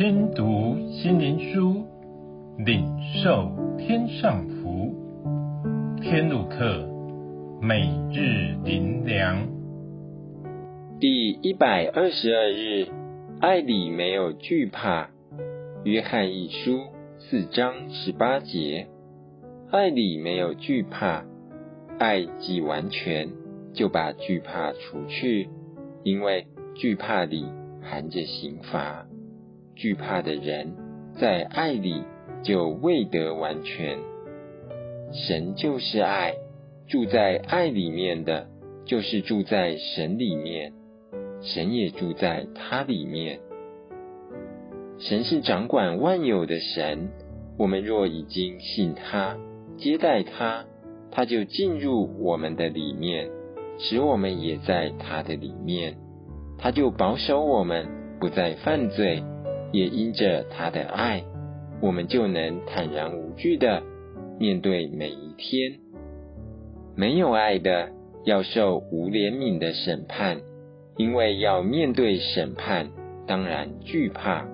听读心灵书，领受天上福。天路客，每日灵粮，第一百二十二日，爱里没有惧怕。约翰一书四章十八节，爱里没有惧怕，爱既完全，就把惧怕除去，因为惧怕里含着刑罚。惧怕的人在爱里就未得完全。神就是爱，住在爱里面的，就是住在神里面，神也住在他里面。神是掌管万有的神，我们若已经信他、接待他，他就进入我们的里面，使我们也在他的里面，他就保守我们不再犯罪。也因着他的爱，我们就能坦然无惧的面对每一天。没有爱的，要受无怜悯的审判，因为要面对审判，当然惧怕。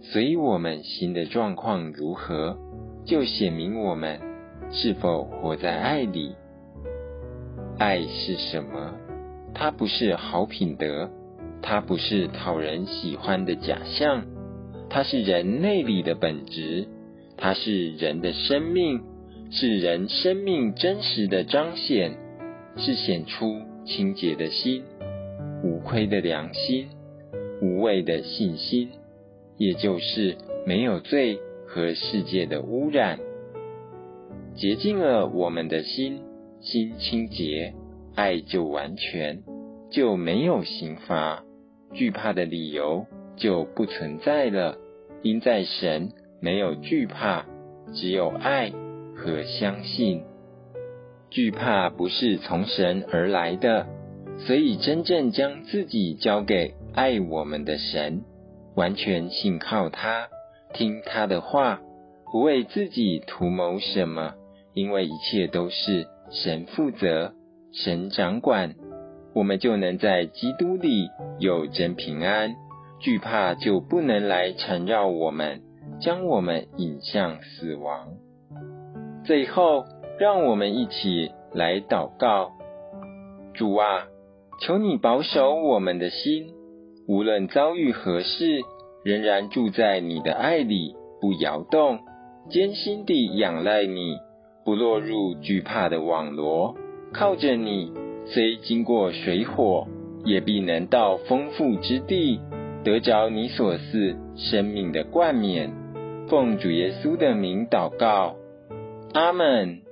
所以，我们心的状况如何，就显明我们是否活在爱里。爱是什么？它不是好品德，它不是讨人喜欢的假象。它是人内里的本质，它是人的生命，是人生命真实的彰显，是显出清洁的心、无愧的良心、无畏的信心，也就是没有罪和世界的污染，洁净了我们的心，心清洁，爱就完全，就没有刑罚，惧怕的理由就不存在了。因在神没有惧怕，只有爱和相信。惧怕不是从神而来的，所以真正将自己交给爱我们的神，完全信靠他，听他的话，不为自己图谋什么，因为一切都是神负责、神掌管，我们就能在基督里有真平安。惧怕就不能来缠绕我们，将我们引向死亡。最后，让我们一起来祷告：主啊，求你保守我们的心，无论遭遇何事，仍然住在你的爱里，不摇动，坚心地仰赖你，不落入惧怕的网罗。靠着你，虽经过水火，也必能到丰富之地。得着你所赐生命的冠冕，奉主耶稣的名祷告，阿门。